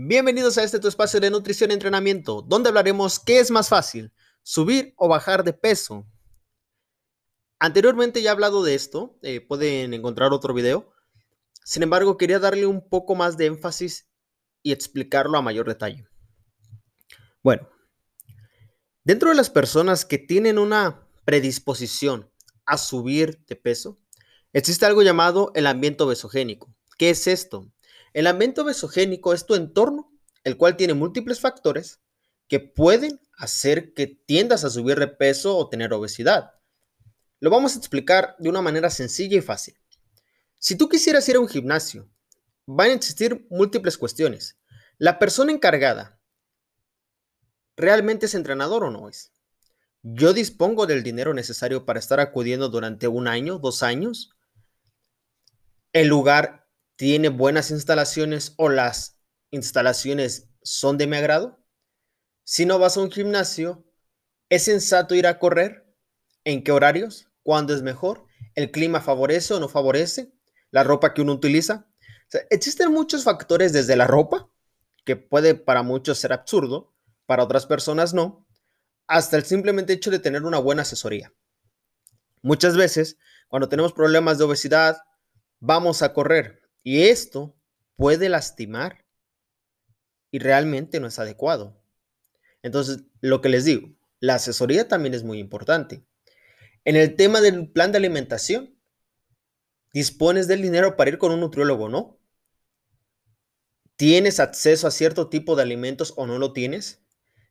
Bienvenidos a este tu espacio de nutrición y entrenamiento, donde hablaremos qué es más fácil, subir o bajar de peso. Anteriormente ya he hablado de esto, eh, pueden encontrar otro video. Sin embargo, quería darle un poco más de énfasis y explicarlo a mayor detalle. Bueno, dentro de las personas que tienen una predisposición a subir de peso, existe algo llamado el ambiente obesogénico. ¿Qué es esto? El ambiente obesogénico es tu entorno, el cual tiene múltiples factores que pueden hacer que tiendas a subir de peso o tener obesidad. Lo vamos a explicar de una manera sencilla y fácil. Si tú quisieras ir a un gimnasio, van a existir múltiples cuestiones. La persona encargada, ¿realmente es entrenador o no es? Yo dispongo del dinero necesario para estar acudiendo durante un año, dos años. El lugar tiene buenas instalaciones o las instalaciones son de mi agrado. Si no vas a un gimnasio, ¿es sensato ir a correr? ¿En qué horarios? ¿Cuándo es mejor? ¿El clima favorece o no favorece? ¿La ropa que uno utiliza? existen muchos factores desde la ropa, que puede para muchos ser absurdo, para otras personas no, hasta el simplemente hecho de tener una buena asesoría. Muchas veces, cuando tenemos problemas de obesidad, vamos a correr y esto puede lastimar y realmente no es adecuado. Entonces, lo que les digo, la asesoría también es muy importante. En el tema del plan de alimentación, ¿dispones del dinero para ir con un nutriólogo no? ¿Tienes acceso a cierto tipo de alimentos o no lo tienes?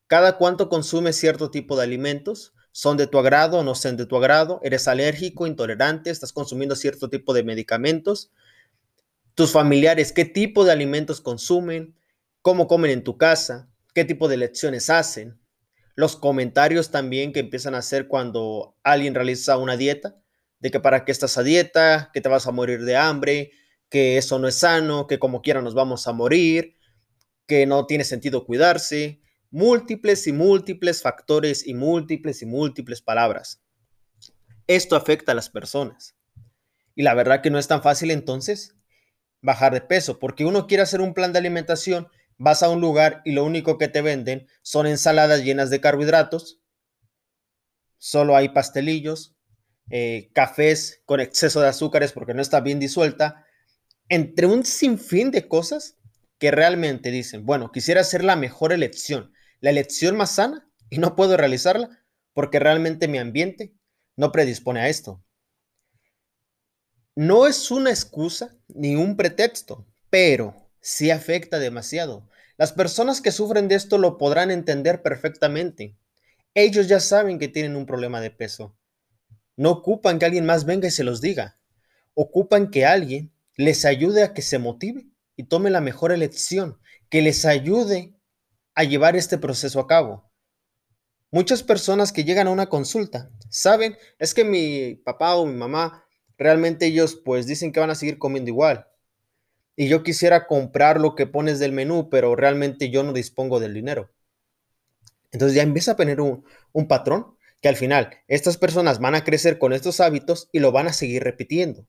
¿Cada cuánto consumes cierto tipo de alimentos? ¿Son de tu agrado o no son de tu agrado? ¿Eres alérgico, intolerante? ¿Estás consumiendo cierto tipo de medicamentos? Tus familiares, qué tipo de alimentos consumen, cómo comen en tu casa, qué tipo de lecciones hacen, los comentarios también que empiezan a hacer cuando alguien realiza una dieta, de que para qué estás a dieta, que te vas a morir de hambre, que eso no es sano, que como quiera nos vamos a morir, que no tiene sentido cuidarse, múltiples y múltiples factores y múltiples y múltiples palabras. Esto afecta a las personas. Y la verdad que no es tan fácil entonces bajar de peso, porque uno quiere hacer un plan de alimentación, vas a un lugar y lo único que te venden son ensaladas llenas de carbohidratos, solo hay pastelillos, eh, cafés con exceso de azúcares porque no está bien disuelta, entre un sinfín de cosas que realmente dicen, bueno, quisiera hacer la mejor elección, la elección más sana y no puedo realizarla porque realmente mi ambiente no predispone a esto. No es una excusa ni un pretexto, pero sí afecta demasiado. Las personas que sufren de esto lo podrán entender perfectamente. Ellos ya saben que tienen un problema de peso. No ocupan que alguien más venga y se los diga. Ocupan que alguien les ayude a que se motive y tome la mejor elección, que les ayude a llevar este proceso a cabo. Muchas personas que llegan a una consulta saben, es que mi papá o mi mamá realmente ellos pues dicen que van a seguir comiendo igual. Y yo quisiera comprar lo que pones del menú, pero realmente yo no dispongo del dinero. Entonces ya empieza a tener un, patrón que al final estas personas van a crecer con estos hábitos y lo van a seguir repitiendo.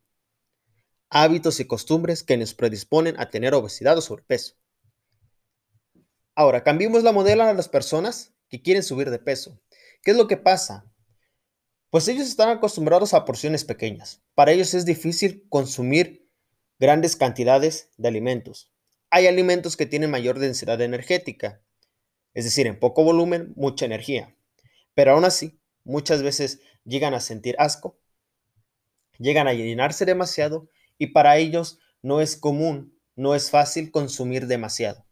Hábitos y costumbres que nos predisponen a tener obesidad o sobrepeso. Ahora, cambiemos la modela a las personas que quieren subir de peso. ¿Qué es lo que pasa? Pues ellos están acostumbrados a porciones pequeñas. Para ellos es difícil consumir grandes cantidades de alimentos. Hay alimentos que tienen mayor densidad energética, es decir, en poco volumen, mucha energía. Pero aún así, muchas veces llegan a sentir asco, llegan a llenarse demasiado y para ellos no es común, no es fácil consumir demasiado.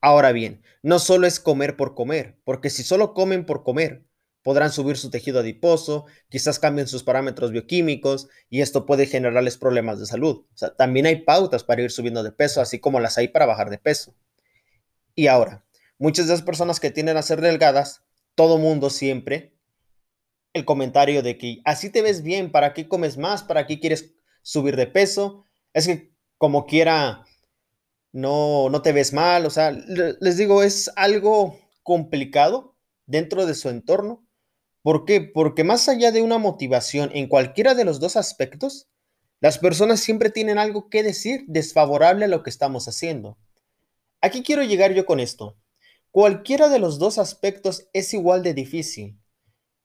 Ahora bien, no solo es comer por comer, porque si solo comen por comer, podrán subir su tejido adiposo, quizás cambien sus parámetros bioquímicos y esto puede generarles problemas de salud. O sea, también hay pautas para ir subiendo de peso, así como las hay para bajar de peso. Y ahora, muchas de las personas que tienden a ser delgadas, todo mundo siempre, el comentario de que así te ves bien, ¿para qué comes más? ¿Para qué quieres subir de peso? Es que como quiera, no, no te ves mal. O sea, les digo, es algo complicado dentro de su entorno ¿Por qué? Porque más allá de una motivación en cualquiera de los dos aspectos, las personas siempre tienen algo que decir desfavorable a lo que estamos haciendo. Aquí quiero llegar yo con esto. Cualquiera de los dos aspectos es igual de difícil.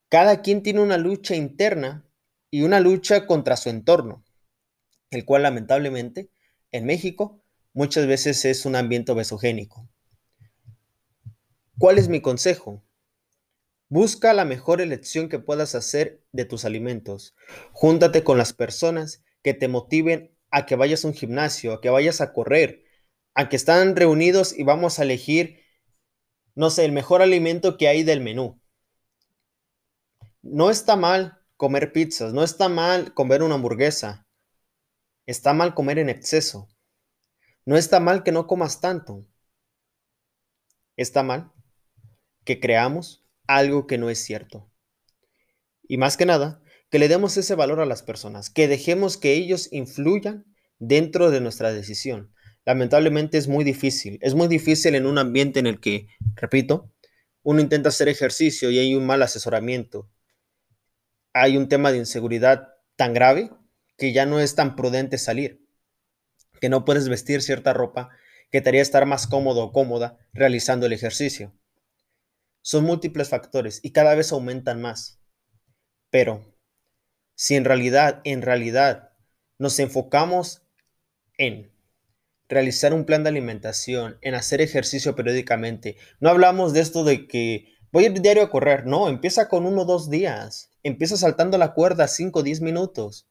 Cada quien tiene una lucha interna y una lucha contra su entorno, el cual lamentablemente en México muchas veces es un ambiente obesogénico. ¿Cuál es mi consejo? Busca la mejor elección que puedas hacer de tus alimentos. Júntate con las personas que te motiven a que vayas a un gimnasio, a que vayas a correr, a que están reunidos y vamos a elegir, no sé, el mejor alimento que hay del menú. No está mal comer pizzas, no está mal comer una hamburguesa, está mal comer en exceso. No está mal que no comas tanto. Está mal que creamos algo que no es cierto. Y más que nada, que le demos ese valor a las personas, que dejemos que ellos influyan dentro de nuestra decisión. Lamentablemente es muy difícil, es muy difícil en un ambiente en el que, repito, uno intenta hacer ejercicio y hay un mal asesoramiento. Hay un tema de inseguridad tan grave que ya no es tan prudente salir, que no puedes vestir cierta ropa que te haría estar más cómodo o cómoda realizando el ejercicio. Son múltiples factores y cada vez aumentan más. Pero si en realidad, en realidad, nos enfocamos en realizar un plan de alimentación, en hacer ejercicio periódicamente, no hablamos de esto de que voy a diario a correr, no, empieza con uno o dos días, empieza saltando la cuerda 5 o 10 minutos,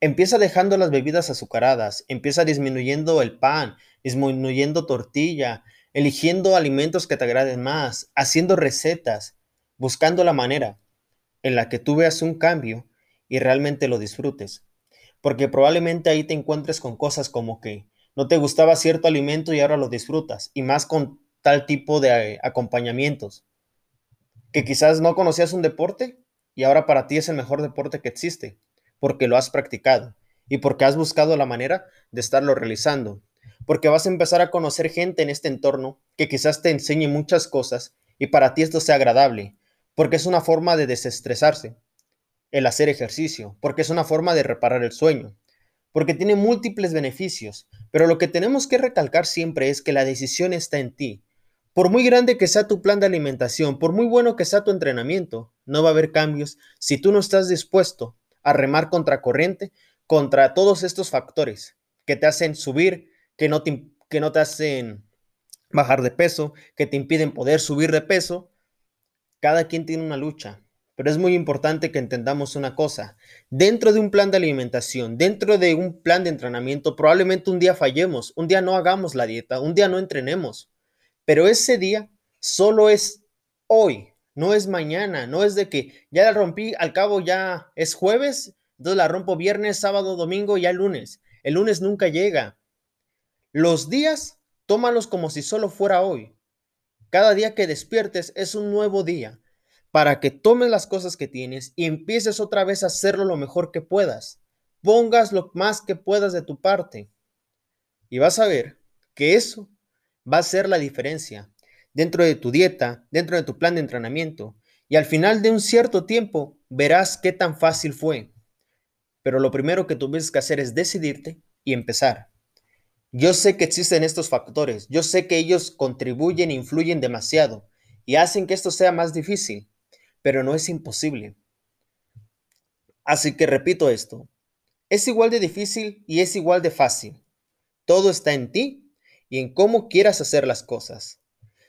empieza dejando las bebidas azucaradas, empieza disminuyendo el pan, disminuyendo tortilla, eligiendo alimentos que te agraden más, haciendo recetas, buscando la manera en la que tú veas un cambio y realmente lo disfrutes. Porque probablemente ahí te encuentres con cosas como que no te gustaba cierto alimento y ahora lo disfrutas, y más con tal tipo de eh, acompañamientos. Que quizás no conocías un deporte y ahora para ti es el mejor deporte que existe, porque lo has practicado y porque has buscado la manera de estarlo realizando porque vas a empezar a conocer gente en este entorno que quizás te enseñe muchas cosas y para ti esto sea agradable, porque es una forma de desestresarse, el hacer ejercicio, porque es una forma de reparar el sueño, porque tiene múltiples beneficios, pero lo que tenemos que recalcar siempre es que la decisión está en ti. Por muy grande que sea tu plan de alimentación, por muy bueno que sea tu entrenamiento, no va a haber cambios si tú no estás dispuesto a remar contra corriente contra todos estos factores que te hacen subir que no te, que no te hacen bajar de peso, que te impiden poder subir de peso. Cada quien tiene una lucha, pero es muy importante que entendamos una cosa. Dentro de un plan de alimentación, dentro de un plan de entrenamiento, probablemente un día fallemos, un día no hagamos la dieta, un día no entrenemos, pero ese día solo es hoy, no es mañana, no es de que ya la rompí, al cabo ya es jueves, entonces la rompo viernes, sábado, domingo, ya el lunes. El lunes nunca llega. Los días, tómalos como si solo fuera hoy. Cada día que despiertes es un nuevo día para que tomes las cosas que tienes y empieces otra vez a hacerlo lo mejor que puedas. Pongas lo más que puedas de tu parte. Y vas a ver que eso va a ser la diferencia dentro de tu dieta, dentro de tu plan de entrenamiento. Y al final de un cierto tiempo verás qué tan fácil fue. Pero lo primero que tuviste que hacer es decidirte y empezar. Yo sé que existen estos factores, yo sé que ellos contribuyen influyen demasiado y hacen que esto sea más difícil, pero no es imposible. Así que repito esto, es igual de difícil y es igual de fácil. Todo está en ti y en cómo quieras hacer las cosas.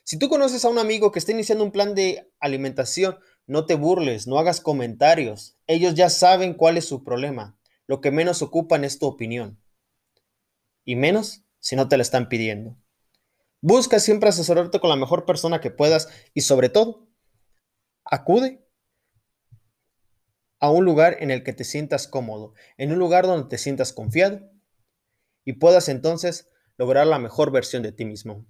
Si tú conoces a un amigo que está iniciando un plan de alimentación, no te burles, no hagas comentarios. Ellos ya saben cuál es su problema. Lo que menos ocupan es tu opinión y menos si no te la están pidiendo. Busca siempre asesorarte con la mejor persona que puedas y sobre todo, acude a un lugar en el que te sientas cómodo, en un lugar donde te sientas confiado y puedas entonces lograr la mejor versión de ti mismo.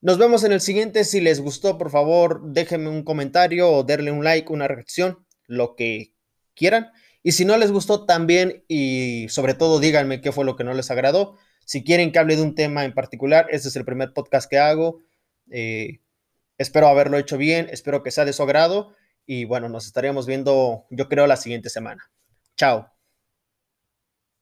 Nos vemos en el siguiente. Si les gustó, por favor, déjenme un comentario o denle un like, una reacción, lo que quieran. Y si no les gustó también y sobre todo díganme qué fue lo que no les agradó. Si quieren que hable de un tema en particular, este es el primer podcast que hago. Eh, espero haberlo hecho bien, espero que sea de su agrado y bueno, nos estaríamos viendo yo creo la siguiente semana. Chao.